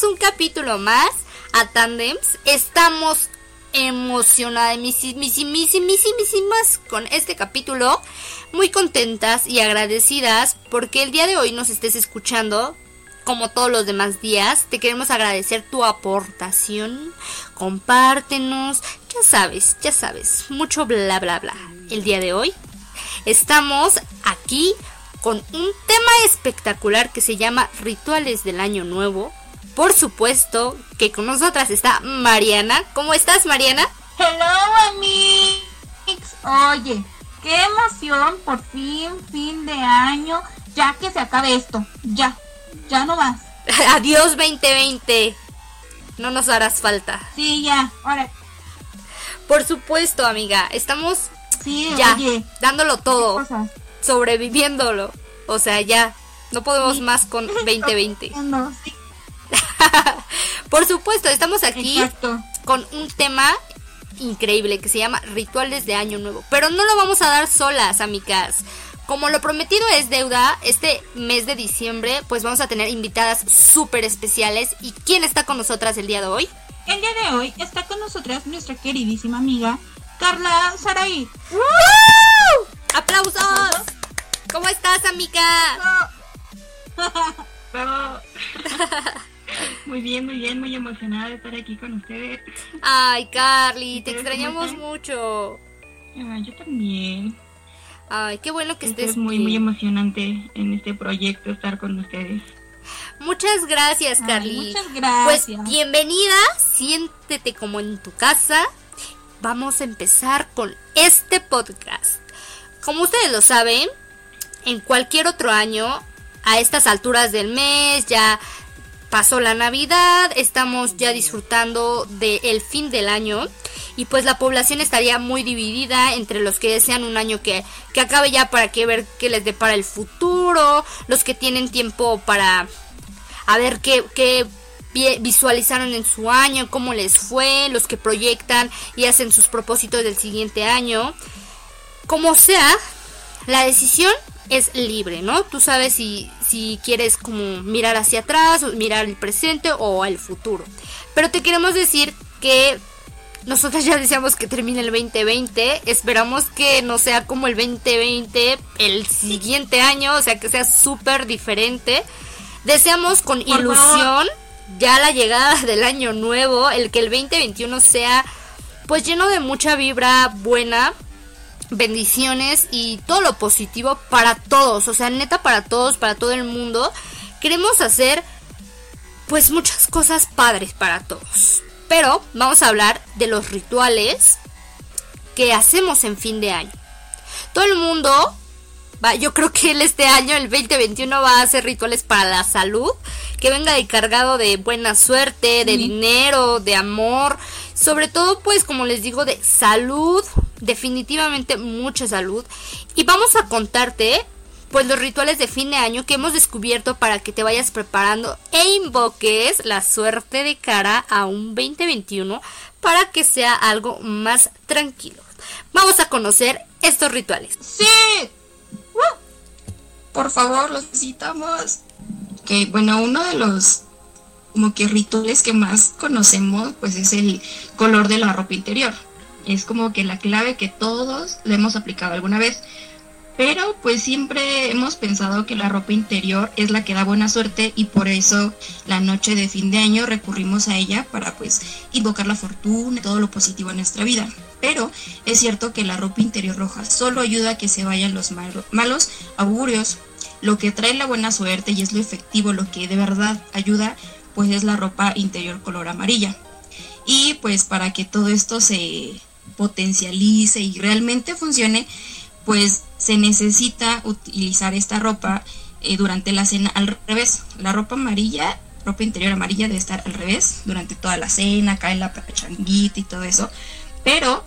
un capítulo más a Tandems. Estamos emocionadísimas con este capítulo, muy contentas y agradecidas porque el día de hoy nos estés escuchando. Como todos los demás días, te queremos agradecer tu aportación. Compártenos, ya sabes, ya sabes, mucho bla bla bla. El día de hoy estamos aquí con un tema espectacular que se llama Rituales del Año Nuevo. Por supuesto que con nosotras está Mariana. ¿Cómo estás, Mariana? Hello, amigos. Oye, qué emoción, por fin, fin de año. Ya que se acabe esto. Ya, ya no más. Adiós 2020. No nos harás falta. Sí, ya, ahora. Por supuesto, amiga. Estamos sí, ya dándolo todo sobreviviéndolo. O sea, ya, no podemos más con 2020. Por supuesto, estamos aquí con un tema increíble que se llama Rituales de Año Nuevo. Pero no lo vamos a dar solas, amigas. Como lo prometido es deuda, este mes de diciembre, pues vamos a tener invitadas súper especiales. ¿Y quién está con nosotras el día de hoy? El día de hoy está con nosotras nuestra queridísima amiga Carla Saraí. ¡Aplausos! ¿Cómo estás, amiga? muy bien, muy bien, muy emocionada de estar aquí con ustedes. Ay, Carly, te extrañamos mucho. Ah, yo también. Ay, qué bueno que estés. Es muy, muy emocionante en este proyecto estar con ustedes. Muchas gracias, Carly. muchas gracias. Pues bienvenida, siéntete como en tu casa. Vamos a empezar con este podcast. Como ustedes lo saben, en cualquier otro año, a estas alturas del mes, ya pasó la Navidad, estamos ya disfrutando del fin del año y pues la población estaría muy dividida entre los que desean un año que, que acabe ya para que ver qué les depara el futuro, los que tienen tiempo para a ver qué, qué visualizaron en su año, cómo les fue, los que proyectan y hacen sus propósitos del siguiente año. Como sea, la decisión es libre, ¿no? Tú sabes si, si quieres como mirar hacia atrás, o mirar el presente o el futuro. Pero te queremos decir que nosotros ya deseamos que termine el 2020. Esperamos que no sea como el 2020 el siguiente año, o sea, que sea súper diferente. Deseamos con ilusión ya la llegada del año nuevo, el que el 2021 sea pues lleno de mucha vibra buena, bendiciones y todo lo positivo para todos, o sea, neta para todos, para todo el mundo. Queremos hacer pues muchas cosas padres para todos. Pero vamos a hablar de los rituales que hacemos en fin de año. Todo el mundo va, yo creo que él este año, el 2021, va a hacer rituales para la salud, que venga de cargado de buena suerte, de dinero, de amor, sobre todo pues como les digo de salud, definitivamente mucha salud. Y vamos a contarte pues los rituales de fin de año que hemos descubierto para que te vayas preparando e invoques la suerte de cara a un 2021 para que sea algo más tranquilo. Vamos a conocer estos rituales. Sí. Por favor, los necesitamos. Que bueno, uno de los como que rituales que más conocemos pues es el color de la ropa interior. Es como que la clave que todos le hemos aplicado alguna vez. Pero pues siempre hemos pensado que la ropa interior es la que da buena suerte y por eso la noche de fin de año recurrimos a ella para pues invocar la fortuna y todo lo positivo en nuestra vida. Pero es cierto que la ropa interior roja solo ayuda a que se vayan los malos augurios. Lo que trae la buena suerte y es lo efectivo, lo que de verdad ayuda, pues es la ropa interior color amarilla. Y pues para que todo esto se potencialice y realmente funcione, pues se necesita utilizar esta ropa eh, durante la cena al revés. La ropa amarilla, ropa interior amarilla debe estar al revés durante toda la cena, en la pachanguita y todo eso. Pero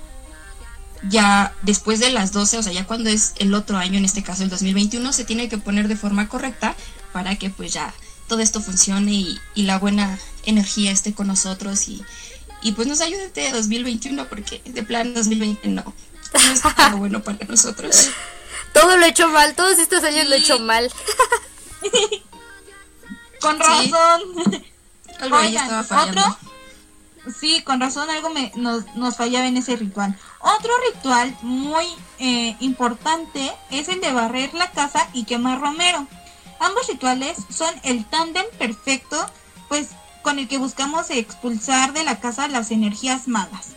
ya después de las 12, o sea, ya cuando es el otro año, en este caso el 2021, se tiene que poner de forma correcta para que pues ya todo esto funcione y, y la buena energía esté con nosotros y, y pues nos ayude este 2021 porque de plan 2020 no, no está bueno para nosotros. Todo lo he hecho mal, todos estos años lo he hecho mal. Con razón. Algo Oigan, estaba fallando. otro. Sí, con razón algo me, nos, nos fallaba en ese ritual. Otro ritual muy eh, importante es el de barrer la casa y quemar romero. Ambos rituales son el tándem perfecto, pues con el que buscamos expulsar de la casa las energías malas.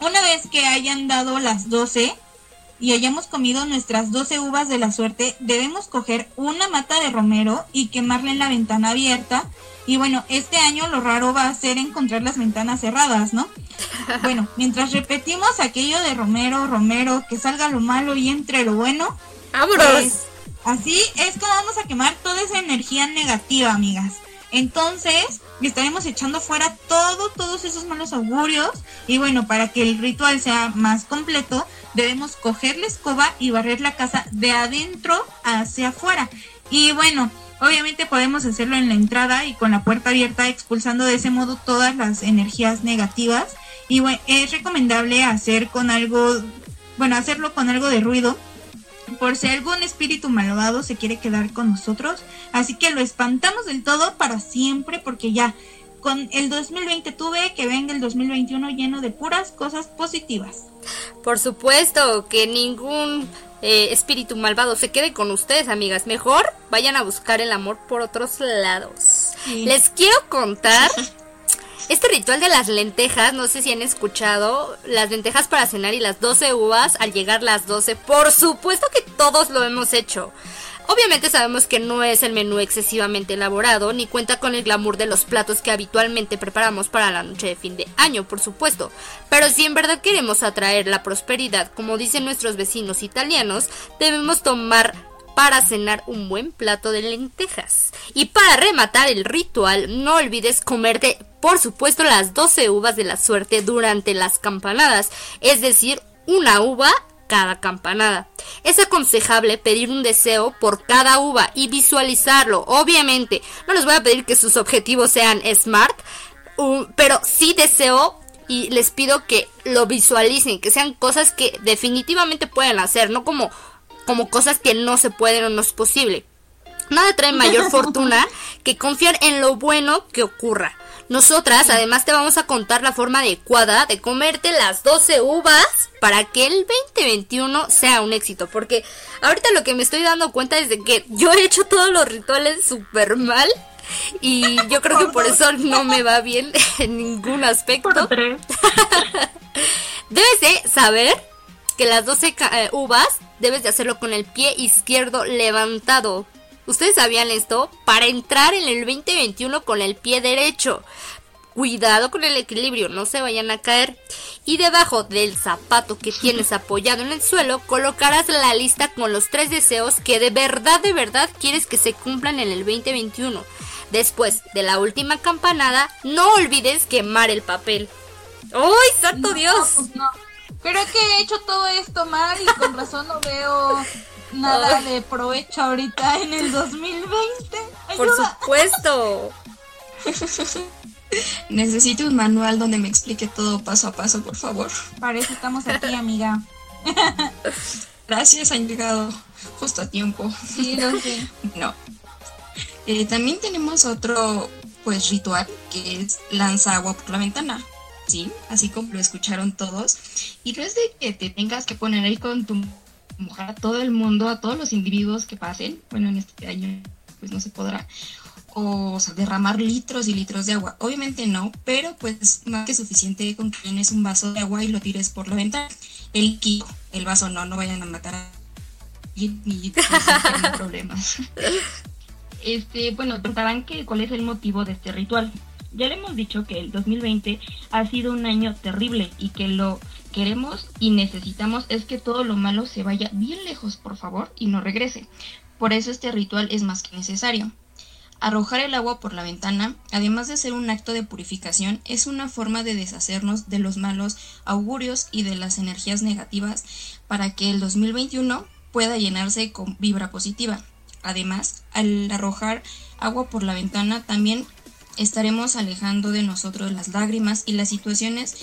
Una vez que hayan dado las 12 y hayamos comido nuestras 12 uvas de la suerte, debemos coger una mata de romero y quemarla en la ventana abierta. Y bueno, este año lo raro va a ser encontrar las ventanas cerradas, ¿no? Bueno, mientras repetimos aquello de romero, romero, que salga lo malo y entre lo bueno, ¡Vámonos! pues, así es como vamos a quemar toda esa energía negativa, amigas. Entonces, estaremos echando fuera todo, todos esos malos augurios. Y bueno, para que el ritual sea más completo, debemos coger la escoba y barrer la casa de adentro hacia afuera. Y bueno, obviamente podemos hacerlo en la entrada y con la puerta abierta, expulsando de ese modo todas las energías negativas. Y bueno, es recomendable hacer con algo, bueno, hacerlo con algo de ruido por si algún espíritu malvado se quiere quedar con nosotros. Así que lo espantamos del todo para siempre porque ya con el 2020 tuve que venga el 2021 lleno de puras cosas positivas. Por supuesto que ningún eh, espíritu malvado se quede con ustedes, amigas. Mejor vayan a buscar el amor por otros lados. Sí. Les quiero contar este ritual de las lentejas. No sé si han escuchado las lentejas para cenar y las 12 uvas al llegar las 12. Por supuesto que todos lo hemos hecho. Obviamente sabemos que no es el menú excesivamente elaborado, ni cuenta con el glamour de los platos que habitualmente preparamos para la noche de fin de año, por supuesto. Pero si en verdad queremos atraer la prosperidad, como dicen nuestros vecinos italianos, debemos tomar para cenar un buen plato de lentejas. Y para rematar el ritual, no olvides comerte, por supuesto, las 12 uvas de la suerte durante las campanadas, es decir, una uva cada campanada. Es aconsejable pedir un deseo por cada uva y visualizarlo. Obviamente, no les voy a pedir que sus objetivos sean smart, pero sí deseo y les pido que lo visualicen, que sean cosas que definitivamente pueden hacer, no como, como cosas que no se pueden o no es posible. Nada trae mayor fortuna que confiar en lo bueno que ocurra. Nosotras además te vamos a contar la forma adecuada de comerte las 12 uvas para que el 2021 sea un éxito. Porque ahorita lo que me estoy dando cuenta es de que yo he hecho todos los rituales súper mal. Y yo creo que por eso no me va bien en ningún aspecto. Debes de saber que las 12 ca- eh, uvas debes de hacerlo con el pie izquierdo levantado. ¿Ustedes sabían esto? Para entrar en el 2021 con el pie derecho. Cuidado con el equilibrio, no se vayan a caer. Y debajo del zapato que tienes apoyado en el suelo, colocarás la lista con los tres deseos que de verdad, de verdad quieres que se cumplan en el 2021. Después de la última campanada, no olvides quemar el papel. ¡Ay, santo No, Dios! pues no. Es que he hecho todo esto mal y con razón no veo nada de provecho ahorita en el 2020. Por Ayuda. supuesto. Necesito un manual donde me explique todo paso a paso, por favor. Para eso estamos aquí, amiga. Gracias, han llegado justo a tiempo. Sí, lo sé. No. Eh, también tenemos otro pues ritual que es lanza agua por la ventana. Sí, así como lo escucharon todos. Y no es de que te tengas que poner ahí con tu mojar a todo el mundo, a todos los individuos que pasen. Bueno, en este año pues no se podrá. O, o sea, derramar litros y litros de agua. Obviamente no, pero pues más que suficiente con que llenes un vaso de agua y lo tires por la ventana. El líquido, el vaso no, no vayan a matar a alguien ni problemas. Este, bueno, preguntarán que cuál es el motivo de este ritual. Ya le hemos dicho que el 2020 ha sido un año terrible y que lo queremos y necesitamos es que todo lo malo se vaya bien lejos, por favor, y no regrese. Por eso este ritual es más que necesario. Arrojar el agua por la ventana, además de ser un acto de purificación, es una forma de deshacernos de los malos augurios y de las energías negativas para que el 2021 pueda llenarse con vibra positiva. Además, al arrojar agua por la ventana también estaremos alejando de nosotros las lágrimas y las situaciones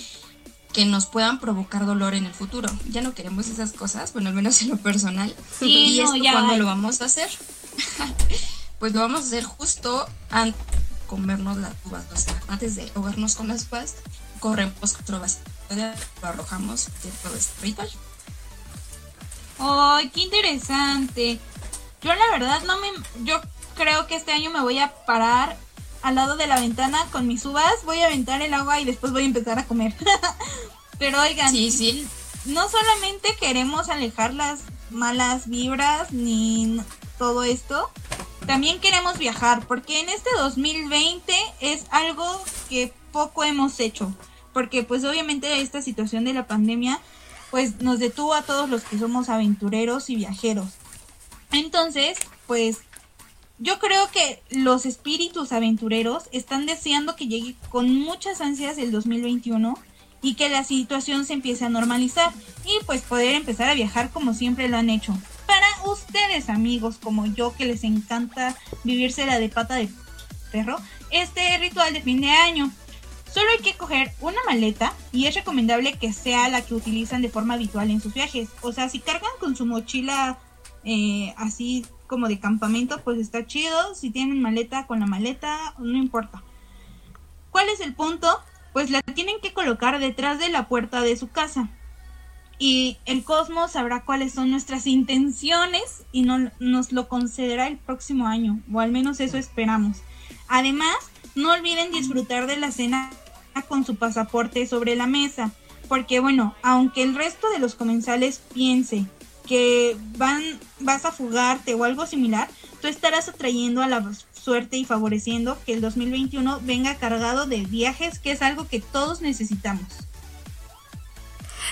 que nos puedan provocar dolor en el futuro. Ya no queremos esas cosas, bueno, al menos en lo personal. Sí, ¿Y no, esto ya hay. lo vamos a hacer? pues lo vamos a hacer justo antes de comernos las uvas, o sea, antes de ahogarnos con las uvas, corremos cuatro vasos, lo arrojamos de todo este ritual. ¡Ay, qué interesante! Yo la verdad no me... Yo creo que este año me voy a parar al lado de la ventana con mis uvas, voy a aventar el agua y después voy a empezar a comer. Pero oigan, Sí, sí. no solamente queremos alejar las malas vibras ni todo esto, también queremos viajar, porque en este 2020 es algo que poco hemos hecho, porque pues obviamente esta situación de la pandemia pues nos detuvo a todos los que somos aventureros y viajeros. Entonces, pues yo creo que los espíritus aventureros están deseando que llegue con muchas ansias el 2021 y que la situación se empiece a normalizar y pues poder empezar a viajar como siempre lo han hecho. Para ustedes amigos como yo que les encanta vivírsela de pata de perro, este ritual de fin de año. Solo hay que coger una maleta y es recomendable que sea la que utilizan de forma habitual en sus viajes. O sea, si cargan con su mochila eh, así como de campamento, pues está chido. Si tienen maleta con la maleta, no importa. ¿Cuál es el punto? Pues la tienen que colocar detrás de la puerta de su casa. Y el cosmos sabrá cuáles son nuestras intenciones y no, nos lo concederá el próximo año. O al menos eso esperamos. Además, no olviden disfrutar de la cena con su pasaporte sobre la mesa. Porque bueno, aunque el resto de los comensales piense que van, vas a fugarte o algo similar, tú estarás atrayendo a la suerte y favoreciendo que el 2021 venga cargado de viajes, que es algo que todos necesitamos.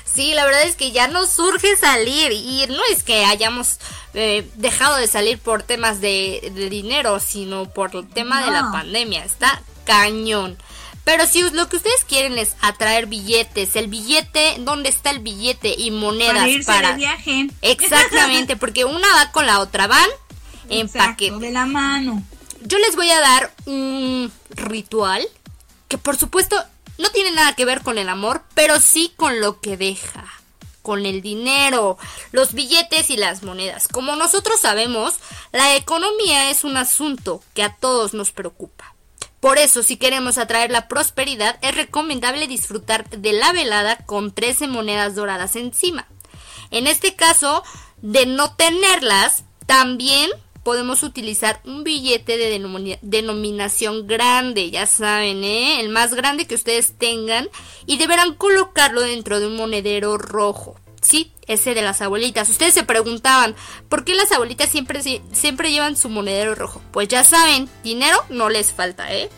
Sí, la verdad es que ya nos surge salir y no es que hayamos eh, dejado de salir por temas de, de dinero, sino por el tema de la pandemia. Está cañón. Pero si lo que ustedes quieren es atraer billetes, el billete, ¿dónde está el billete y monedas Para irse para... de viaje. Exactamente, porque una va con la otra, van en Exacto, paquete. de la mano. Yo les voy a dar un ritual que por supuesto no tiene nada que ver con el amor, pero sí con lo que deja, con el dinero, los billetes y las monedas. Como nosotros sabemos, la economía es un asunto que a todos nos preocupa. Por eso, si queremos atraer la prosperidad, es recomendable disfrutar de la velada con 13 monedas doradas encima. En este caso, de no tenerlas, también podemos utilizar un billete de denomina- denominación grande, ya saben, ¿eh? el más grande que ustedes tengan, y deberán colocarlo dentro de un monedero rojo. Sí, ese de las abuelitas. Ustedes se preguntaban, ¿por qué las abuelitas siempre, siempre llevan su monedero rojo? Pues ya saben, dinero no les falta, ¿eh?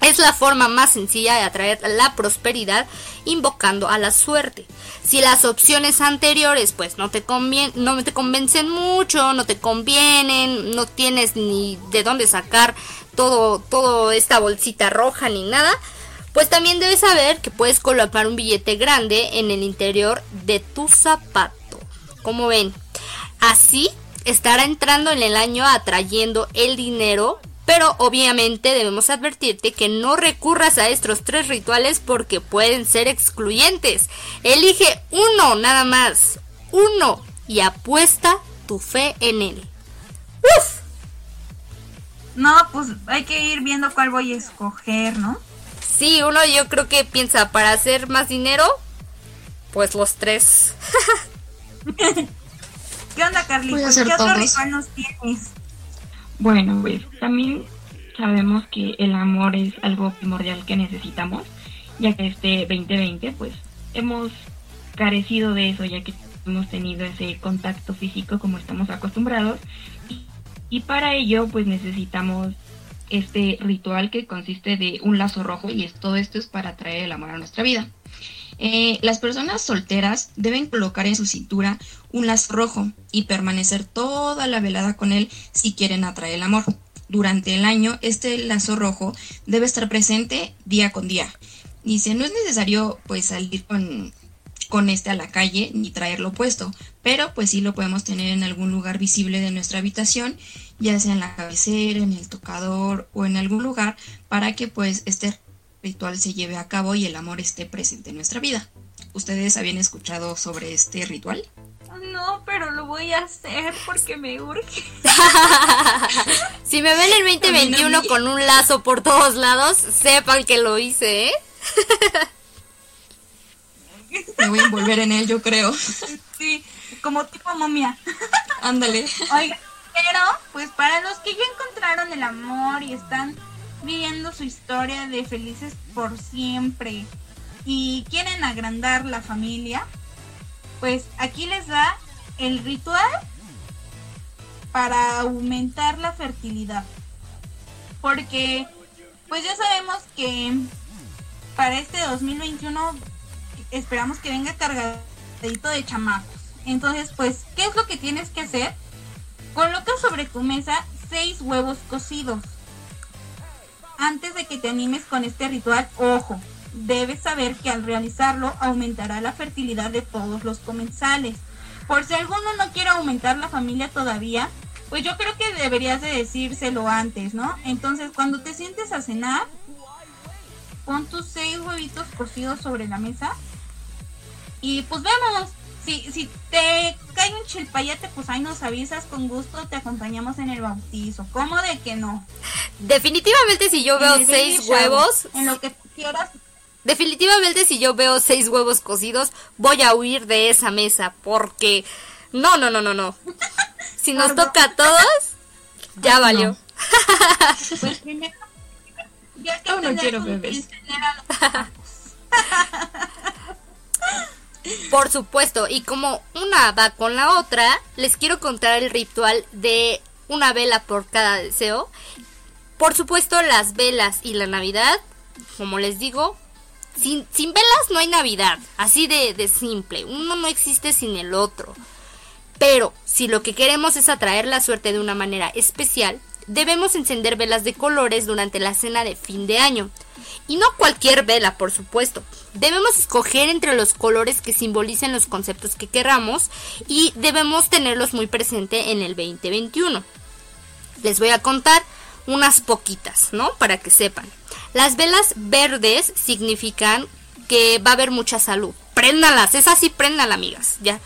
Es la forma más sencilla de atraer la prosperidad invocando a la suerte. Si las opciones anteriores pues no te convien no te convencen mucho, no te convienen, no tienes ni de dónde sacar todo todo esta bolsita roja ni nada, pues también debes saber que puedes colocar un billete grande en el interior de tu zapato. Como ven, así estará entrando en el año atrayendo el dinero, pero obviamente debemos advertirte que no recurras a estos tres rituales porque pueden ser excluyentes. Elige uno nada más, uno y apuesta tu fe en él. ¡Uf! No, pues hay que ir viendo cuál voy a escoger, ¿no? Sí, uno yo creo que piensa para hacer más dinero, pues los tres. ¿Qué onda, Carlitos? ¿Qué otro todos. ritual nos tienes? Bueno, pues también sabemos que el amor es algo primordial que necesitamos, ya que este 2020 pues hemos carecido de eso, ya que hemos tenido ese contacto físico como estamos acostumbrados. Y, y para ello pues necesitamos este ritual que consiste de un lazo rojo y todo esto es para traer el amor a nuestra vida. Eh, las personas solteras deben colocar en su cintura un lazo rojo y permanecer toda la velada con él si quieren atraer el amor. Durante el año, este lazo rojo debe estar presente día con día. Dice, no es necesario pues salir con, con este a la calle ni traerlo puesto, pero pues sí lo podemos tener en algún lugar visible de nuestra habitación, ya sea en la cabecera, en el tocador o en algún lugar para que pues este ritual se lleve a cabo y el amor esté presente en nuestra vida. ¿Ustedes habían escuchado sobre este ritual? No, pero lo voy a hacer porque me urge. Si me ven el 2021 con un lazo por todos lados, sepan que lo hice, ¿eh? Me voy a envolver en él, yo creo. Sí, como tipo momia. Ándale. Oiga, pero pues para los que ya encontraron el amor y están viviendo su historia de felices por siempre y quieren agrandar la familia, pues aquí les da el ritual para aumentar la fertilidad. Porque pues ya sabemos que para este 2021 esperamos que venga cargadito de chamacos. Entonces, pues, ¿qué es lo que tienes que hacer? Coloca sobre tu mesa seis huevos cocidos. Antes de que te animes con este ritual, ojo, debes saber que al realizarlo aumentará la fertilidad de todos los comensales. Por si alguno no quiere aumentar la familia todavía, pues yo creo que deberías de decírselo antes, ¿no? Entonces, cuando te sientes a cenar, pon tus seis huevitos cocidos sobre la mesa y pues vemos. Si, si te cae un chilpayate, pues ahí nos avisas con gusto, te acompañamos en el bautizo. ¿Cómo de que no? Definitivamente si yo veo seis huevos, En lo que quieras. definitivamente si yo veo seis huevos cocidos, voy a huir de esa mesa porque no, no, no, no, no. Si nos Perdón. toca a todos, ya valió. Pues primero. Ya que no quiero bebés. Por supuesto, y como una va con la otra, les quiero contar el ritual de una vela por cada deseo. Por supuesto, las velas y la Navidad, como les digo, sin, sin velas no hay Navidad, así de, de simple, uno no existe sin el otro. Pero si lo que queremos es atraer la suerte de una manera especial, debemos encender velas de colores durante la cena de fin de año. Y no cualquier vela, por supuesto. Debemos escoger entre los colores que simbolicen los conceptos que queramos y debemos tenerlos muy presente en el 2021. Les voy a contar unas poquitas, ¿no? Para que sepan. Las velas verdes significan que va a haber mucha salud. Préndalas, esas sí préndalas, amigas, ya.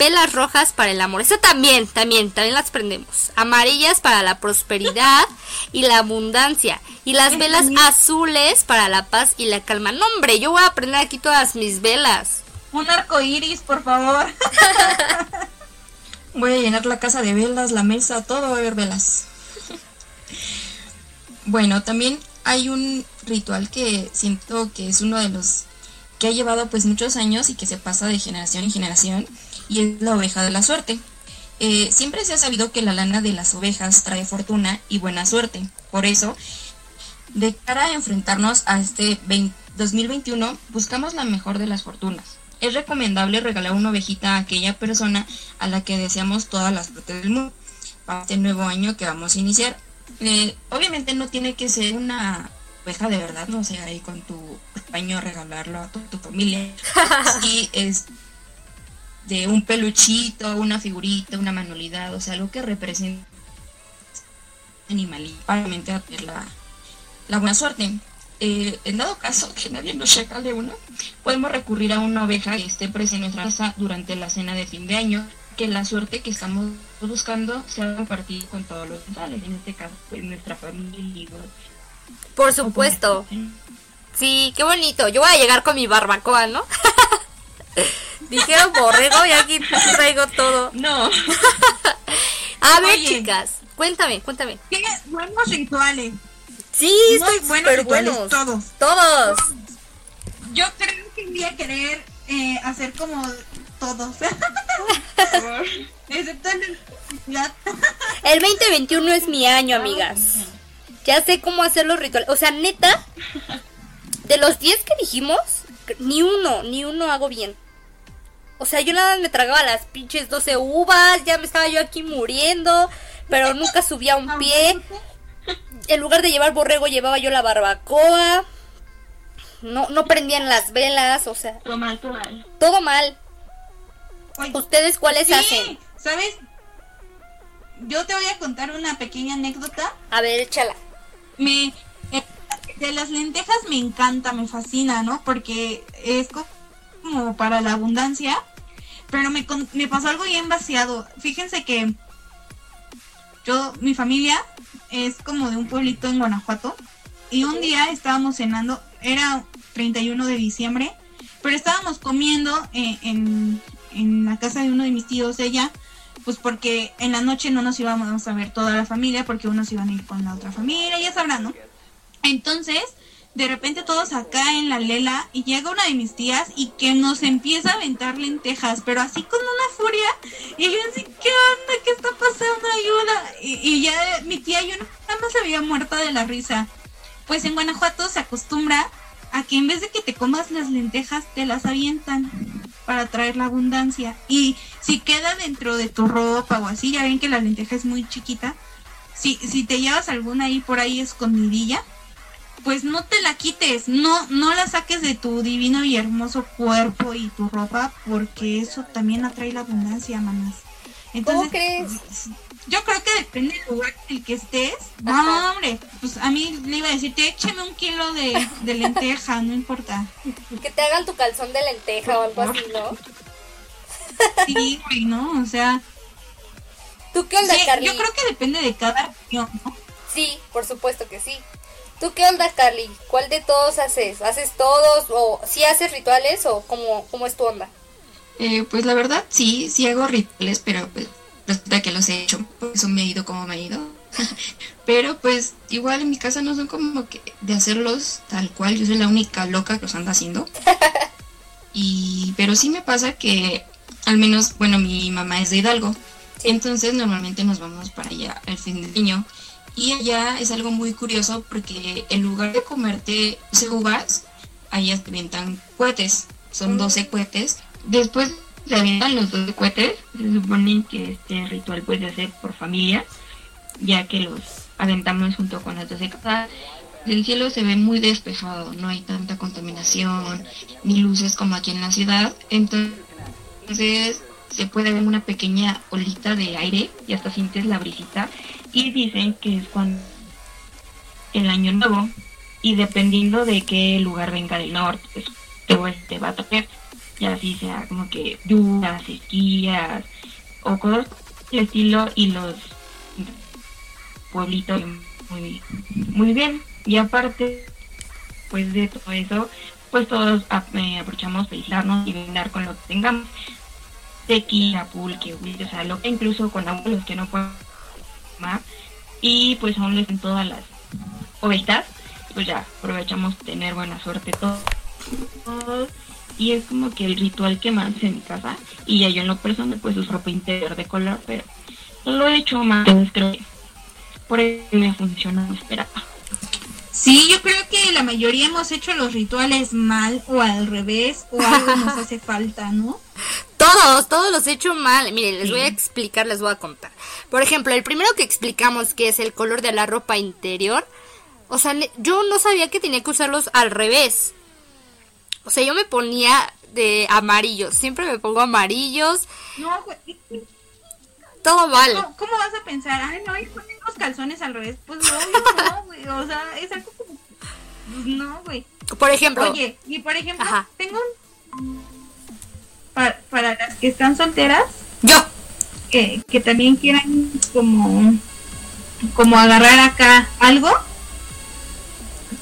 Velas rojas para el amor. Esa también, también, también las prendemos. Amarillas para la prosperidad y la abundancia. Y las velas azules para la paz y la calma. No, hombre, yo voy a prender aquí todas mis velas. Un arco iris, por favor. Voy a llenar la casa de velas, la mesa, todo va a haber velas. bueno, también hay un ritual que siento que es uno de los que ha llevado pues muchos años y que se pasa de generación en generación y es la oveja de la suerte. Eh, siempre se ha sabido que la lana de las ovejas trae fortuna y buena suerte. Por eso, de cara a enfrentarnos a este 20 2021, buscamos la mejor de las fortunas. Es recomendable regalar una ovejita a aquella persona a la que deseamos toda la suerte del mundo para este nuevo año que vamos a iniciar. Eh, obviamente no tiene que ser una oveja de verdad, no sé, ahí con tu paño regalarlo a tu, tu familia. Y es de un peluchito, una figurita, una manualidad, o sea, algo que represente animalito, para la, la buena suerte. Eh, en dado caso que nadie nos regale una, podemos recurrir a una oveja que esté presente en nuestra casa durante la cena de fin de año, que la suerte que estamos buscando sea compartida con todos los mortales, en este caso, pues nuestra familia. Por supuesto. Sí, qué bonito. Yo voy a llegar con mi barbacoa, ¿no? Dijeron borrego y aquí traigo todo. No, A ver, Oye. chicas, cuéntame, cuéntame. Tienes buenos rituales. Sí, estoy buenos rituales, buenos. todos. Todos. Yo creo que voy a querer eh, hacer como todos. Excepto la El 2021 es mi año, amigas. Ya sé cómo hacer los rituales. O sea, neta, de los 10 que dijimos, ni uno, ni uno hago bien. O sea, yo nada me tragaba las pinches 12 uvas, ya me estaba yo aquí muriendo, pero nunca subía un pie. En lugar de llevar borrego, llevaba yo la barbacoa. No, no prendían las velas, o sea, Todo mal, todo mal. todo mal. Oye, ¿Ustedes cuáles sí, hacen? ¿sabes? Yo te voy a contar una pequeña anécdota. A ver, échala. Me eh, de las lentejas me encanta, me fascina, ¿no? Porque es como para la abundancia. Pero me, me pasó algo bien vaciado. Fíjense que yo, mi familia, es como de un pueblito en Guanajuato. Y un día estábamos cenando, era 31 de diciembre, pero estábamos comiendo eh, en, en la casa de uno de mis tíos de allá, pues porque en la noche no nos íbamos a ver toda la familia, porque unos iban a ir con la otra familia, ya sabrán, ¿no? Entonces, de repente todos acá en la lela y llega una de mis tías y que nos empieza a aventar lentejas, pero así con una furia. Y yo así, ¿qué onda? ¿Qué está pasando? Ayuda. Y, y ya mi tía yo nada más se había muerta de la risa. Pues en Guanajuato se acostumbra a que en vez de que te comas las lentejas, te las avientan para traer la abundancia. Y si queda dentro de tu ropa o así, ya ven que la lenteja es muy chiquita. Si, si te llevas alguna ahí por ahí escondidilla, pues no te la quites, no, no la saques de tu divino y hermoso cuerpo y tu ropa, porque eso también atrae la abundancia, manas. ¿Cómo crees? Yo creo que depende del lugar en el que estés. No, hombre, pues a mí le iba a decir, te écheme un kilo de, de lenteja, no importa. Que te hagan tu calzón de lenteja o algo así, ¿no? Sí, güey, ¿no? O sea, ¿Tú qué onda, sí, yo creo que depende de cada región, ¿no? Sí, por supuesto que sí. ¿Tú qué onda, Carly? ¿Cuál de todos haces? ¿Haces todos o sí haces rituales o cómo, cómo es tu onda? Eh, pues la verdad, sí, sí hago rituales, pero pues resulta que los he hecho, por eso me he ido como me he ido. pero pues igual en mi casa no son como que de hacerlos tal cual, yo soy la única loca que los anda haciendo. y pero sí me pasa que al menos, bueno, mi mamá es de Hidalgo, entonces normalmente nos vamos para allá el fin del niño. Y allá es algo muy curioso porque en lugar de comerte 12 uvas, allá te avientan cohetes. Son 12 cohetes. Después se avientan los 12 cohetes. Se supone que este ritual puede hacer por familia, ya que los aventamos junto con las 12 casas. El cielo se ve muy despejado, no hay tanta contaminación ni luces como aquí en la ciudad. Entonces se puede ver una pequeña olita de aire y hasta sientes la brisita. Y dicen que es cuando el año nuevo y dependiendo de qué lugar venga del norte, pues te, va a tocar. Ya así sea como que lluvias, esquías o cosas del estilo y los pueblitos muy, muy bien. Y aparte, pues de todo eso, pues todos eh, aprovechamos felicitarnos y brindar con lo que tengamos. Tequila, pulque, o sea, lo que incluso con abuelos que no pueden Y pues aún les en todas las ovejas, pues ya aprovechamos tener buena suerte todos. Y es como que el ritual que más en mi casa. Y ya yo en lo personal, pues uso ropa interior de color, pero lo he hecho más, entonces creo que por eso me funciona, esperaba. Sí, yo creo que la mayoría hemos hecho los rituales mal o al revés o algo nos hace falta, ¿no? Todos, todos los he hecho mal. Miren, les voy a explicar, les voy a contar. Por ejemplo, el primero que explicamos que es el color de la ropa interior. O sea, yo no sabía que tenía que usarlos al revés. O sea, yo me ponía de amarillos. Siempre me pongo amarillos. No, güey. Todo mal. ¿Cómo, cómo vas a pensar? Ay, no, y ponen los calzones al revés. Pues no, no, güey. O sea, es algo como. pues No, güey. Por ejemplo, Oye, y por ejemplo, Ajá. tengo un. Para, para las que están solteras, yo. que, que también quieran como. Como agarrar acá algo.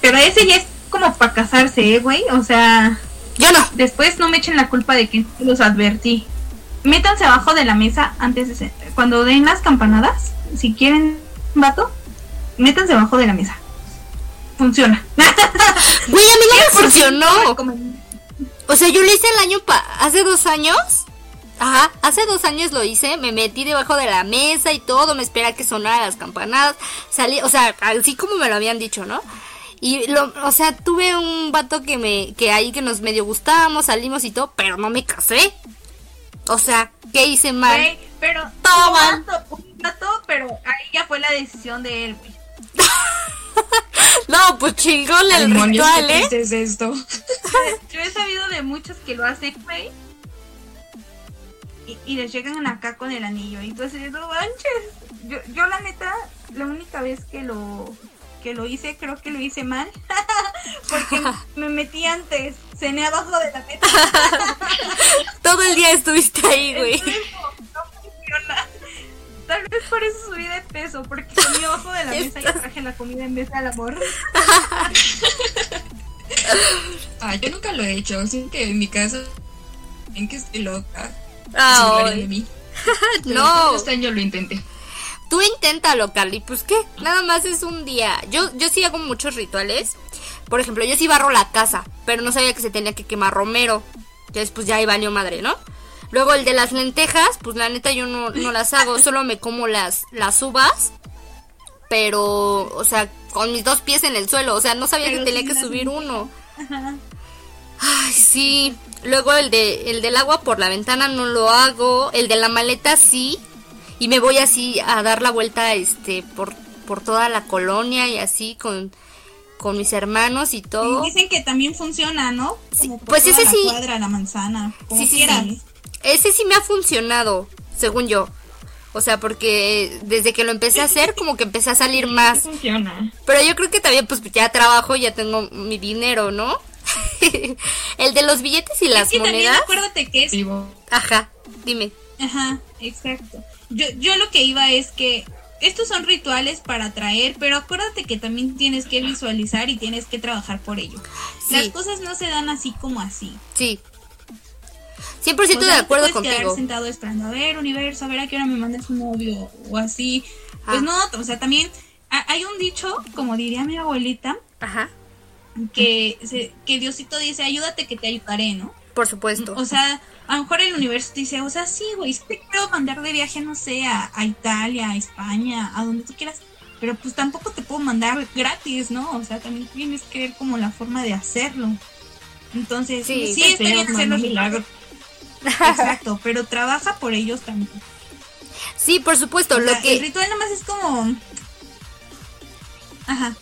Pero ese ya es como para casarse, ¿eh, güey? O sea. Yo no. Después no me echen la culpa de que los advertí. Métanse abajo de la mesa antes de cuando den las campanadas. Si quieren, vato, métanse abajo de la mesa. Funciona. Güey, a mí no me funcionó. O sea, yo lo hice el año pa hace dos años. Ajá, hace dos años lo hice, me metí debajo de la mesa y todo, me espera que sonaran las campanadas, salí, o sea, así como me lo habían dicho, ¿no? Y lo, o sea, tuve un vato que me, que ahí que nos medio gustábamos, salimos y todo, pero no me casé. O sea, ¿qué hice mal? Güey, pero Todo un mal. vato, un vato, pero ahí ya fue la decisión de él, güey. No, pues chingón el Demonios, ritual, ¿qué ¿eh? es esto? He sabido de muchos que lo hacen, güey. Y, y les llegan acá con el anillo. Y de, no manches. Yo, yo la neta, la única vez que lo que lo hice, creo que lo hice mal. Porque me metí antes. Cené abajo de la mesa. Todo el día estuviste ahí, güey. Entonces, no, no funciona. Tal vez por eso subí de peso, porque comí abajo de la mesa y traje la comida en vez del amor. ah, yo nunca lo he hecho. Siento que en mi casa en que estoy loca. Ah, de mí. no. Este año lo intenté. Tú inténtalo, Carly. Pues qué, nada más es un día. Yo, yo sí hago muchos rituales. Por ejemplo, yo sí barro la casa, pero no sabía que se tenía que quemar romero. Entonces, pues ya ahí valió madre, ¿no? Luego el de las lentejas, pues la neta yo no, no las hago, solo me como las, las uvas. Pero, o sea, con mis dos pies en el suelo. O sea, no sabía que tenía que subir uno. Ay, sí. Luego el de el del agua por la ventana no lo hago, el de la maleta sí y me voy así a dar la vuelta este por por toda la colonia y así con con mis hermanos y todo. dicen que también funciona, ¿no? pues ese la sí. Cuadra, la manzana, sí, sí, sí. Ese sí me ha funcionado, según yo. O sea, porque desde que lo empecé a hacer, como que empecé a salir más. Funciona. Pero yo creo que también, pues ya trabajo, ya tengo mi dinero, ¿no? el de los billetes y las monedas. También acuérdate que es. Ajá, dime. Ajá, exacto. Yo, yo lo que iba es que estos son rituales para atraer, pero acuérdate que también tienes que visualizar y tienes que trabajar por ello. Las cosas no se dan así como así. Sí. 100% de acuerdo no contigo. quedar sentado esperando a ver, universo, a ver a qué hora me mandas un novio o así. Pues ah. no, o sea, también hay un dicho, como diría mi abuelita, Ajá que, se, que Diosito dice, ayúdate que te ayudaré, ¿no? Por supuesto. O sea, a lo mejor el universo dice, o sea, sí, güey, te quiero mandar de viaje, no sé, a, Italia, a España, a donde tú quieras, pero pues tampoco te puedo mandar gratis, ¿no? O sea, también tienes que ver como la forma de hacerlo. Entonces, sí, sí está bien hacer los milagros. Exacto, pero trabaja por ellos también. Sí, por supuesto. lo que... El ritual nada más es como... Ajá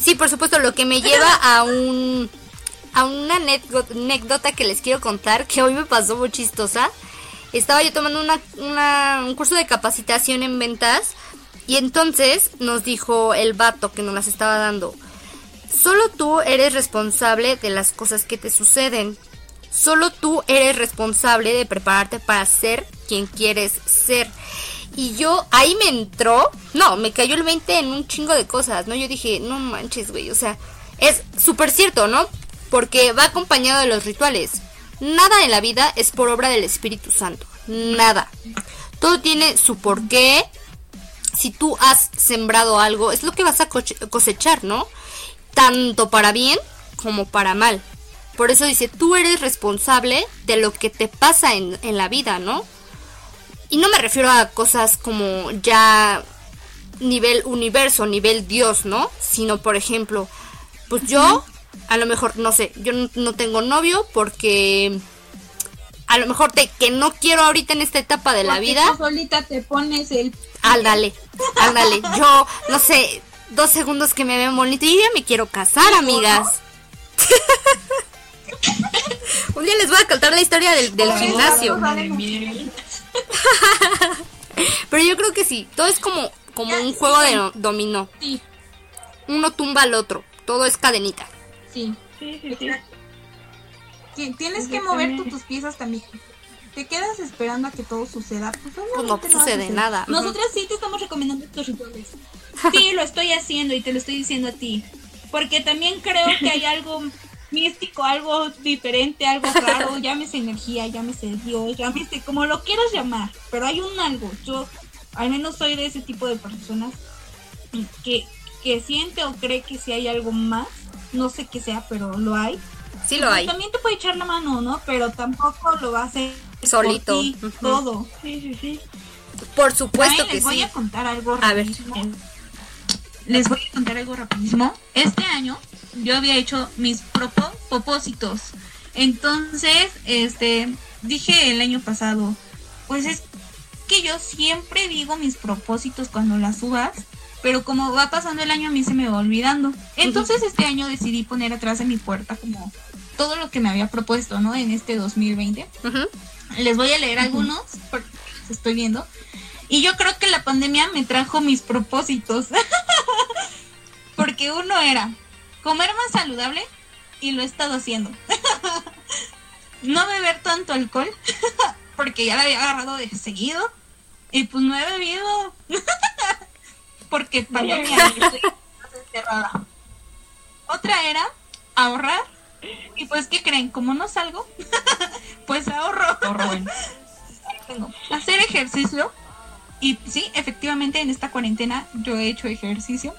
sí, por supuesto, lo que me lleva a un a una anécdota que les quiero contar que hoy me pasó muy chistosa. Estaba yo tomando una, un curso de capacitación en ventas y entonces nos dijo el vato que nos las estaba dando. Solo tú eres responsable de las cosas que te suceden. Solo tú eres responsable de prepararte para ser quien quieres ser. Y yo ahí me entró, no, me cayó el 20 en un chingo de cosas, ¿no? Yo dije, no manches, güey, o sea, es súper cierto, ¿no? Porque va acompañado de los rituales. Nada en la vida es por obra del Espíritu Santo, nada. Todo tiene su porqué. Si tú has sembrado algo, es lo que vas a cosechar, ¿no? Tanto para bien como para mal. Por eso dice, tú eres responsable de lo que te pasa en, en la vida, ¿no? Y no me refiero a cosas como ya nivel universo, nivel Dios, ¿no? Sino, por ejemplo, pues yo, a lo mejor, no sé, yo no, tengo novio porque a lo mejor te, que no quiero ahorita en esta etapa de la vida. Tú solita te pones el. Ándale, ándale. Yo, no sé, dos segundos que me ven bonito y ya me quiero casar, amigas. Un día les voy a contar la historia del, del gimnasio. Pero yo creo que sí, todo es como, como un juego de dominó. Sí. Uno tumba al otro, todo es cadenita. Sí. Sí, sí, sí. Tienes que mover tus piezas también. Te quedas esperando a que todo suceda. Pues, pues no sucede nada. Nosotras sí te estamos recomendando estos rituales. Sí, lo estoy haciendo y te lo estoy diciendo a ti. Porque también creo que hay algo místico, algo diferente, algo raro, llámese energía, llámese Dios, llámese como lo quieras llamar, pero hay un algo. Yo al menos soy de ese tipo de personas que, que siente o cree que si hay algo más, no sé qué sea, pero lo hay. Sí lo hay. También te puede echar la mano, ¿no? Pero tampoco lo va a hacer solito. Todo. Sí, sí, sí. Por supuesto que les voy a contar algo a ver. Les voy a contar algo rapidísimo. Este año yo había hecho mis propósitos. Entonces, este, dije el año pasado, pues es que yo siempre digo mis propósitos cuando las subas, pero como va pasando el año a mí se me va olvidando. Entonces este año decidí poner atrás de mi puerta como todo lo que me había propuesto, ¿no? En este 2020. Les voy a leer algunos porque estoy viendo. Y yo creo que la pandemia me trajo mis propósitos. porque uno era comer más saludable y lo he estado haciendo. no beber tanto alcohol porque ya lo había agarrado de seguido. Y pues no he bebido. Porque pandemia estoy encerrada. Otra era ahorrar. Y pues, ¿qué creen? Como no salgo, pues ahorro. Hacer ejercicio. Y sí, efectivamente en esta cuarentena yo he hecho ejercicio.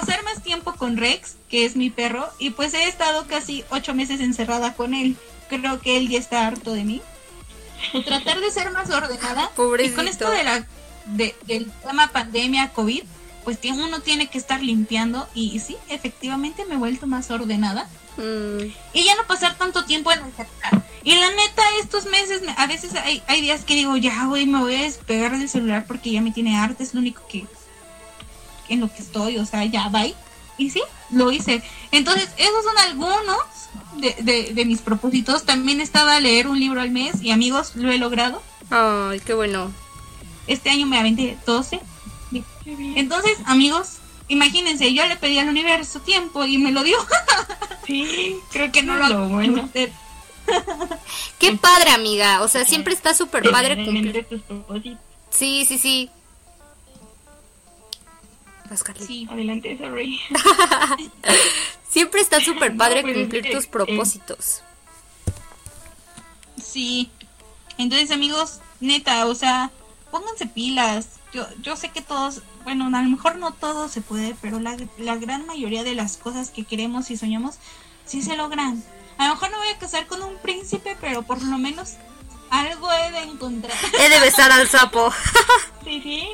Pasar más tiempo con Rex, que es mi perro, y pues he estado casi ocho meses encerrada con él. Creo que él ya está harto de mí. Tratar de ser más ordenada. Pobrecito. Y con esto de la, de- del tema pandemia, COVID, pues uno tiene que estar limpiando. Y, sí, efectivamente me he vuelto más ordenada. Mm, Y ya no pasar tanto tiempo en el celular. Y la neta, estos meses, me- a veces hay, hay días que digo, ya, güey, me voy a despegar del celular porque ya me tiene harta, es lo único que en lo que estoy, o sea, ya, bye. Y sí, lo hice. Entonces, esos son algunos de, de, de mis propósitos. También estaba a leer un libro al mes y amigos, lo he logrado. Ay, qué bueno. Este año me aventé 12. Qué bien. Entonces, amigos, imagínense, yo le pedí al universo tiempo y me lo dio. Sí, Creo que no lo lo hago bueno. usted. Qué padre, amiga. O sea, siempre está súper padre cumplir. mente tus propósitos. Sí, sí, sí. Carly. Sí. Adelante, sorry. Siempre está súper padre No, pues, es cumplir tus eh, propósitos. Sí. Entonces, amigos, neta, o sea, pónganse pilas. Yo, yo sé que todos, bueno, a lo mejor no todo se puede, pero la, la gran mayoría de las cosas que queremos y soñamos, sí se logran. A lo mejor no voy a casar con un príncipe, pero por lo menos algo he de encontrar. He de besar al sapo. Sí, sí.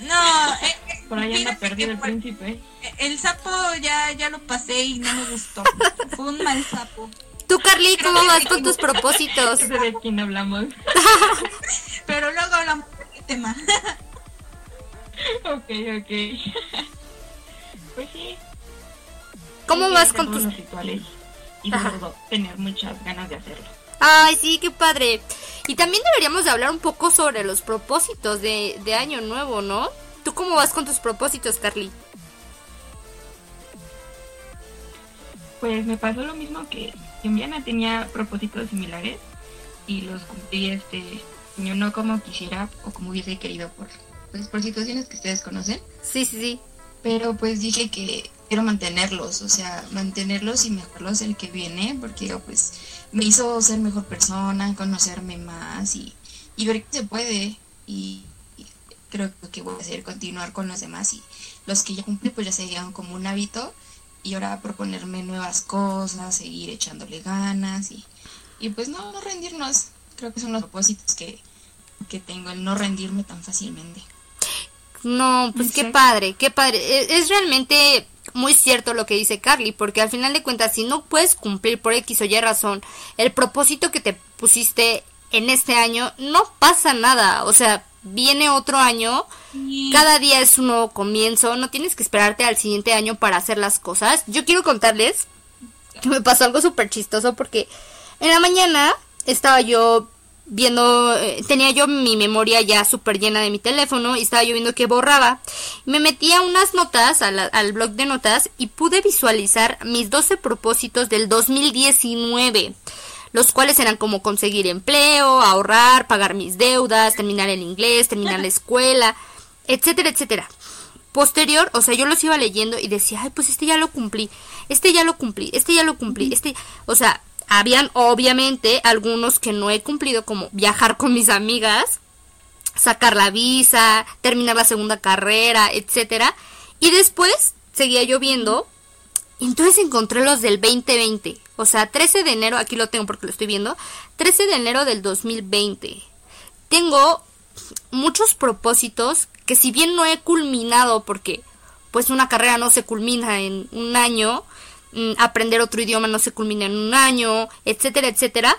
No, eh, eh, Por ahí anda perdido el príncipe. el sapo ya, ya lo pasé y no me gustó. Fue un mal sapo. Tú, Carly, ¿cómo vas con tus propósitos? De quién hablamos. Pero luego hablamos de este tema. ok, ok. pues sí. ¿Cómo vas con tus rituales y Ajá. luego tener muchas ganas de hacerlo. Ay, sí, qué padre. Y también deberíamos de hablar un poco sobre los propósitos de, de año nuevo, ¿no? ¿Tú cómo vas con tus propósitos, Carly? Pues me pasó lo mismo que Diana tenía propósitos similares y los cumplí este año no como quisiera o como hubiese querido por pues por situaciones que ustedes conocen, Sí, sí, sí. pero pues dije que quiero mantenerlos, o sea, mantenerlos y mejorarlos el que viene, porque pues me hizo ser mejor persona, conocerme más y, y ver que se puede y, y creo que voy a hacer continuar con los demás y los que ya cumplí pues ya serían como un hábito y ahora proponerme nuevas cosas, seguir echándole ganas y, y pues no, no rendirnos, creo que son los propósitos que, que tengo, el no rendirme tan fácilmente. No, pues qué padre, qué padre. E- Es realmente muy cierto lo que dice Carly, porque al final de cuentas, si no puedes cumplir por X o Y razón el propósito que te pusiste en este año, no pasa nada. O sea, viene otro año, cada día es un nuevo comienzo, no tienes que esperarte al siguiente año para hacer las cosas. Yo quiero contarles que me pasó algo súper chistoso porque en la mañana estaba yo viendo, eh, tenía yo mi memoria ya súper llena de mi teléfono y estaba yo viendo que borraba. Me metí a unas notas, a la- al blog de notas y pude visualizar mis 12 propósitos del 2019 los cuales eran como conseguir empleo, ahorrar, pagar mis deudas, terminar el inglés, terminar la escuela, etcétera, etcétera. Posterior, o sea, yo los iba leyendo y decía, ay, pues este ya lo cumplí, este ya lo cumplí, este ya lo cumplí, este, o sea, habían obviamente algunos que no he cumplido, como viajar con mis amigas, sacar la visa, terminar la segunda carrera, etcétera. Y después seguía yo viendo y entonces encontré los del 2020. O sea, 13 de enero, aquí lo tengo porque lo estoy viendo. 13 de enero del 2020. Tengo muchos propósitos que si bien no he culminado porque pues una carrera no se culmina en un año, aprender otro idioma no se culmina en un año, etcétera, etcétera.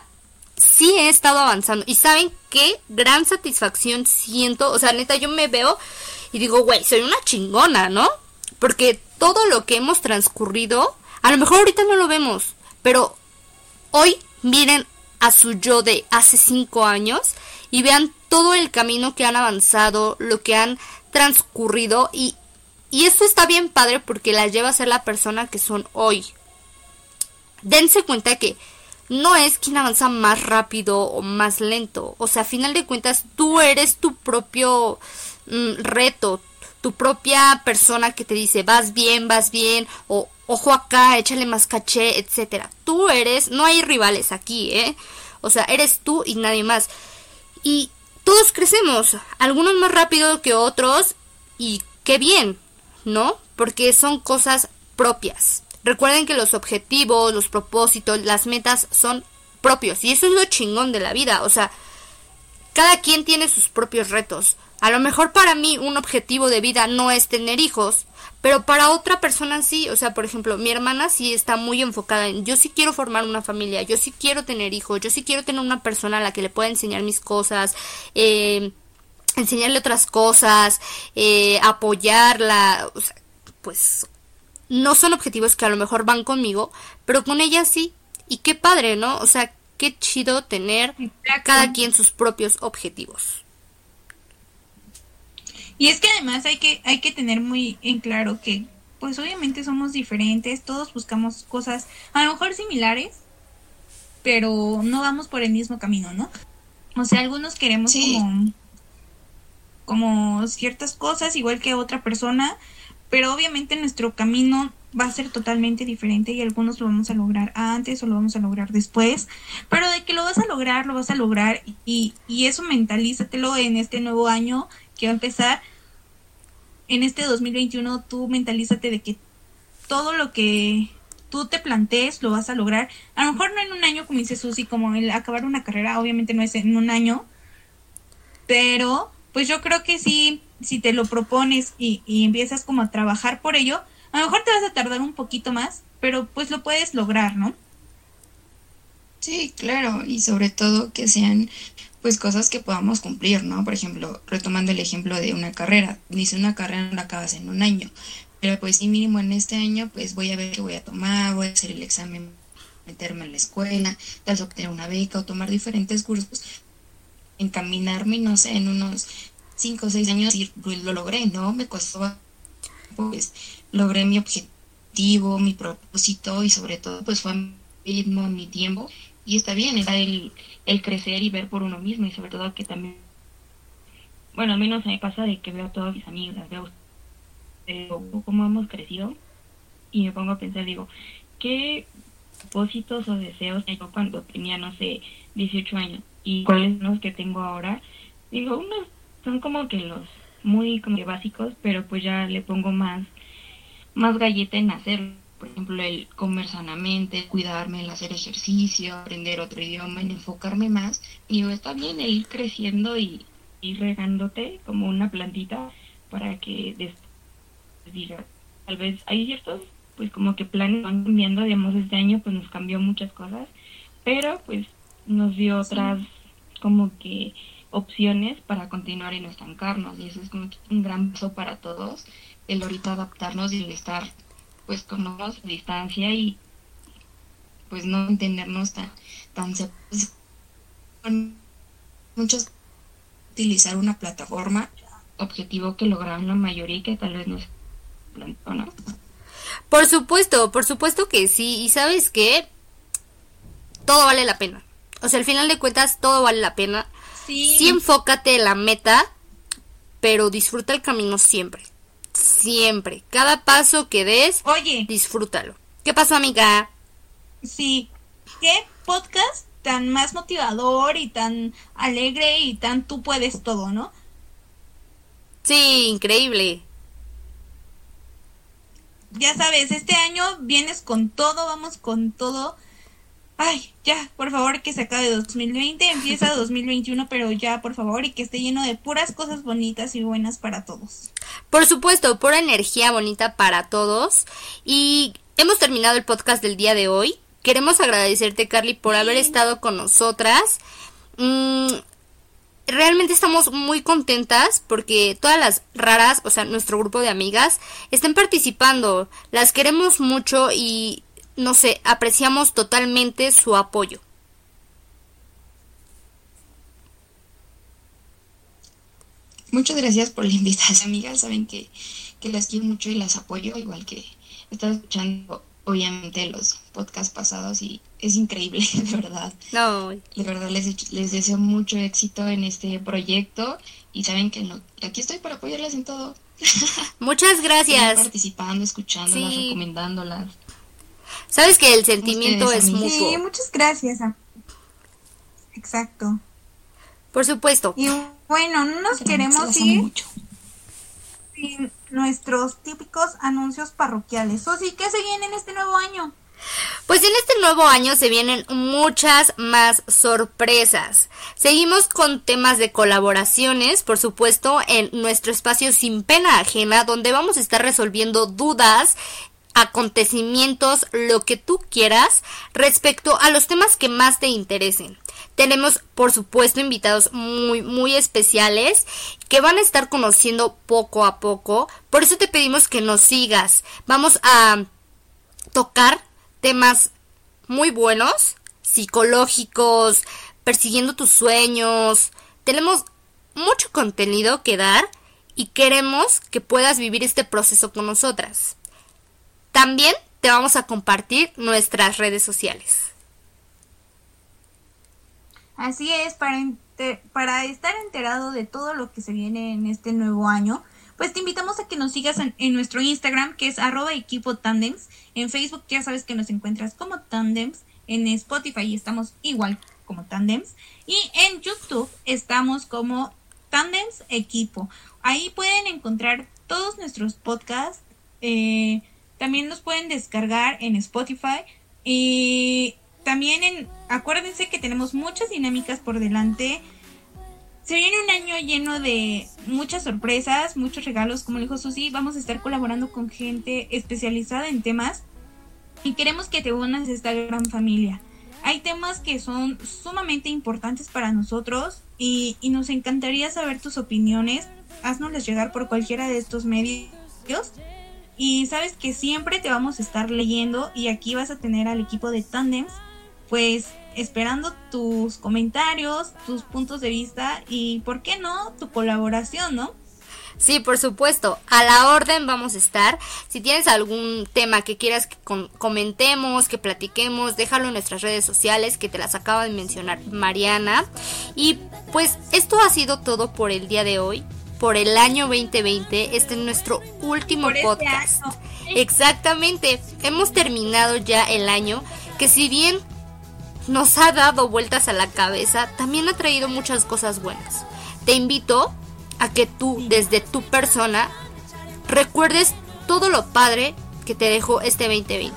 Sí he estado avanzando. Y saben qué gran satisfacción siento. O sea, neta, yo me veo y digo, güey, soy una chingona, ¿no? Porque todo lo que hemos transcurrido, a lo mejor ahorita no lo vemos, pero hoy miren a su yo de hace cinco años y vean todo el camino que han avanzado, lo que han transcurrido y, y esto está bien padre porque las lleva a ser la persona que son hoy. Dense cuenta que no es quien avanza más rápido o más lento. O sea, a final de cuentas, tú eres tu propio mm, reto, tu propia persona que te dice vas bien, vas bien, o ojo acá, échale más caché, etcétera. Tú eres, no hay rivales aquí, ¿eh? O sea, eres tú y nadie más. Y todos crecemos, algunos más rápido que otros, y qué bien, ¿no? Porque son cosas propias. Recuerden que los objetivos, los propósitos, las metas son propios y eso es lo chingón de la vida, o sea, cada quien tiene sus propios retos. A lo mejor para mí un objetivo de vida no es tener hijos, pero para otra persona sí, o sea, por ejemplo, mi hermana sí está muy enfocada en yo sí quiero formar una familia, yo sí quiero tener hijos, yo sí quiero tener una persona a la que le pueda enseñar mis cosas, eh, enseñarle otras cosas, eh, apoyarla, o sea, pues no son objetivos que a lo mejor van conmigo, pero con ella sí. Y qué padre, ¿no? O sea, qué chido tener cada quien sus propios objetivos. Y es que además hay que, hay que tener muy en claro que, pues obviamente somos diferentes, todos buscamos cosas a lo mejor similares, pero no vamos por el mismo camino, ¿no? O sea, algunos queremos como, como ciertas cosas, igual que otra persona, pero obviamente nuestro camino va a ser totalmente diferente y algunos lo vamos a lograr antes o lo vamos a lograr después, pero de que lo vas a lograr, lo vas a lograr y, y eso mentalízatelo en este nuevo año que va a empezar. En este 2021 tú mentalízate de que todo lo que tú te plantees lo vas a lograr. A lo mejor no en un año, como dice Susi, como el acabar una carrera, obviamente no es en un año, pero pues yo creo que sí si te lo propones y, empiezas como a trabajar por ello, a lo mejor te vas a tardar un poquito más, pero pues lo puedes lograr, ¿no? Sí, claro, y sobre todo que sean pues cosas que podamos cumplir, ¿no? Por ejemplo, retomando el ejemplo de una carrera, dice una carrera no la acabas en un año, pero pues sí mínimo en este año pues voy a ver qué voy a tomar, voy a hacer el examen, meterme en la escuela, tal vez obtener una beca o tomar diferentes cursos, encaminarme, no sé, en unos cinco o seis años y pues, lo logré, ¿no? Me costó, pues logré mi objetivo, mi propósito y sobre todo pues fue mi ritmo, mi tiempo y está bien, está el, el crecer y ver por uno mismo y sobre todo que también, bueno, al menos me pasa de que veo a todas mis amigas, veo, cómo hemos crecido y me pongo a pensar, digo, ¿qué propósitos o deseos tengo cuando tenía, no sé, 18 años? ¿Y cuáles son los que tengo ahora? Digo, unos son como que los muy como que básicos, pero pues ya le pongo más, más galleta en hacerlo. Por ejemplo, el comer sanamente, cuidarme, el hacer ejercicio, aprender otro idioma, en enfocarme más. Y está bien el ir creciendo y ir regándote como una plantita para que después diga, tal vez hay ciertos, pues como que planes van cambiando, digamos, este año pues nos cambió muchas cosas, pero pues nos dio otras como que opciones para continuar y no estancarnos. Y eso es como un gran paso para todos, el ahorita adaptarnos y el estar pues con nosotros a distancia y pues no entendernos tan, tan muchos utilizar una plataforma objetivo que lograron la mayoría y que tal vez no se ¿no? Por supuesto, por supuesto que sí. Y sabes que todo vale la pena. O sea, al final de cuentas, todo vale la pena. Sí. enfócate en la meta, pero disfruta el camino siempre. Siempre. Cada paso que des, Oye. disfrútalo. ¿Qué pasó, amiga? Sí. ¿Qué podcast tan más motivador y tan alegre y tan tú puedes todo, ¿no? Sí, increíble. Ya sabes, este año vienes con todo, vamos con todo ay, ya, por favor que se acabe 2020, empieza 2021, pero ya, por favor, y que esté lleno de puras cosas bonitas y buenas para todos. Por supuesto, pura energía bonita para todos. Y hemos terminado el podcast del día de hoy. Queremos agradecerte, Carly, por haber estado con nosotras. Mm, realmente estamos muy contentas porque todas las raras, o sea, nuestro grupo de amigas, están participando. Las queremos mucho y no sé, apreciamos totalmente su apoyo. Muchas gracias por la invitación, amigas. Saben que, las quiero mucho y las apoyo, igual que estaba escuchando obviamente los podcasts pasados y es increíble, de verdad. No. De verdad les, les deseo mucho éxito en este proyecto y saben que aquí estoy para apoyarlas en todo. Muchas gracias. participando, escuchándolas, recomendándolas. Sabes que el sentimiento es mutuo. Sí, muchas gracias. Exacto. Por supuesto. Y bueno, no nos queremos ir sin nuestros típicos anuncios parroquiales. O sí, ¿qué se viene en este nuevo año? Pues en este nuevo año se vienen muchas más sorpresas. Seguimos con temas de colaboraciones, por supuesto, en nuestro espacio sin pena ajena, donde vamos a estar resolviendo dudas acontecimientos, lo que tú quieras respecto a los temas que más te interesen. Tenemos, por supuesto, invitados muy, muy especiales que van a estar conociendo poco a poco. Por eso te pedimos que nos sigas. Vamos a tocar temas muy buenos, psicológicos, persiguiendo tus sueños. Tenemos mucho contenido que dar y queremos que puedas vivir este proceso con nosotras. También te vamos a compartir nuestras redes sociales. Así es, para, estar enterado de todo lo que se viene en este nuevo año, pues te invitamos a que nos sigas en, nuestro Instagram, que es arroba equipo tandems. En Facebook ya sabes que nos encuentras como tandems. En Spotify estamos igual como tandems. Y en YouTube estamos como tandems equipo. Ahí pueden encontrar todos nuestros podcasts. Eh, también nos pueden descargar en Spotify. Y también en, acuérdense que tenemos muchas dinámicas por delante. Se viene un año lleno de muchas sorpresas, muchos regalos, como dijo Susi, vamos a estar colaborando con gente especializada en temas y queremos que te unas a esta gran familia. Hay temas que son sumamente importantes para nosotros y, y nos encantaría saber tus opiniones. Haznoslas llegar por cualquiera de estos medios y sabes que siempre te vamos a estar leyendo y aquí vas a tener al equipo de Tandems, pues esperando tus comentarios, tus puntos de vista y, ¿por qué no?, tu colaboración, ¿no? Sí, por supuesto. A la orden vamos a estar. Si tienes algún tema que quieras que comentemos, que platiquemos, déjalo en nuestras redes sociales que te las acaba de mencionar Mariana. Y pues esto ha sido todo por el día de hoy por el año 2020. Este es nuestro último este podcast. Exactamente. Hemos terminado ya el año que si bien nos ha dado vueltas a la cabeza, también ha traído muchas cosas buenas. Te invito a que tú, desde tu persona, recuerdes todo lo padre que te dejó este 2020.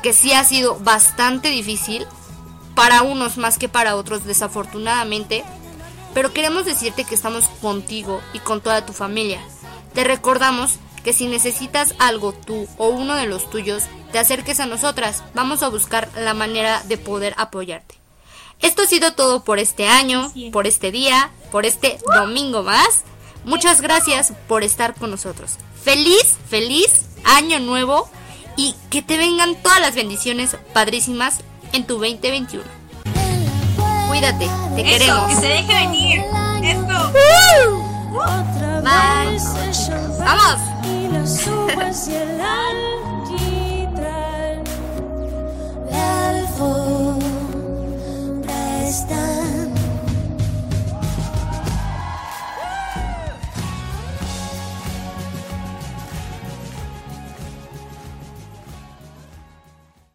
Que sí ha sido bastante difícil, para unos más que para otros, desafortunadamente, pero queremos decirte que estamos contigo y con toda tu familia. Te recordamos que si necesitas algo tú o uno de los tuyos, te acerques a nosotras. Vamos a buscar la manera de poder apoyarte. Esto ha sido todo por este año, por este día, por este domingo más. Muchas gracias por estar con nosotros. Feliz, feliz año nuevo y que te vengan todas las bendiciones padrísimas en tu 2021. Cuídate, te Eso, queremos. Que se deje venir. Esto. Uh. Uh. Bye. Vamos. Alfombra está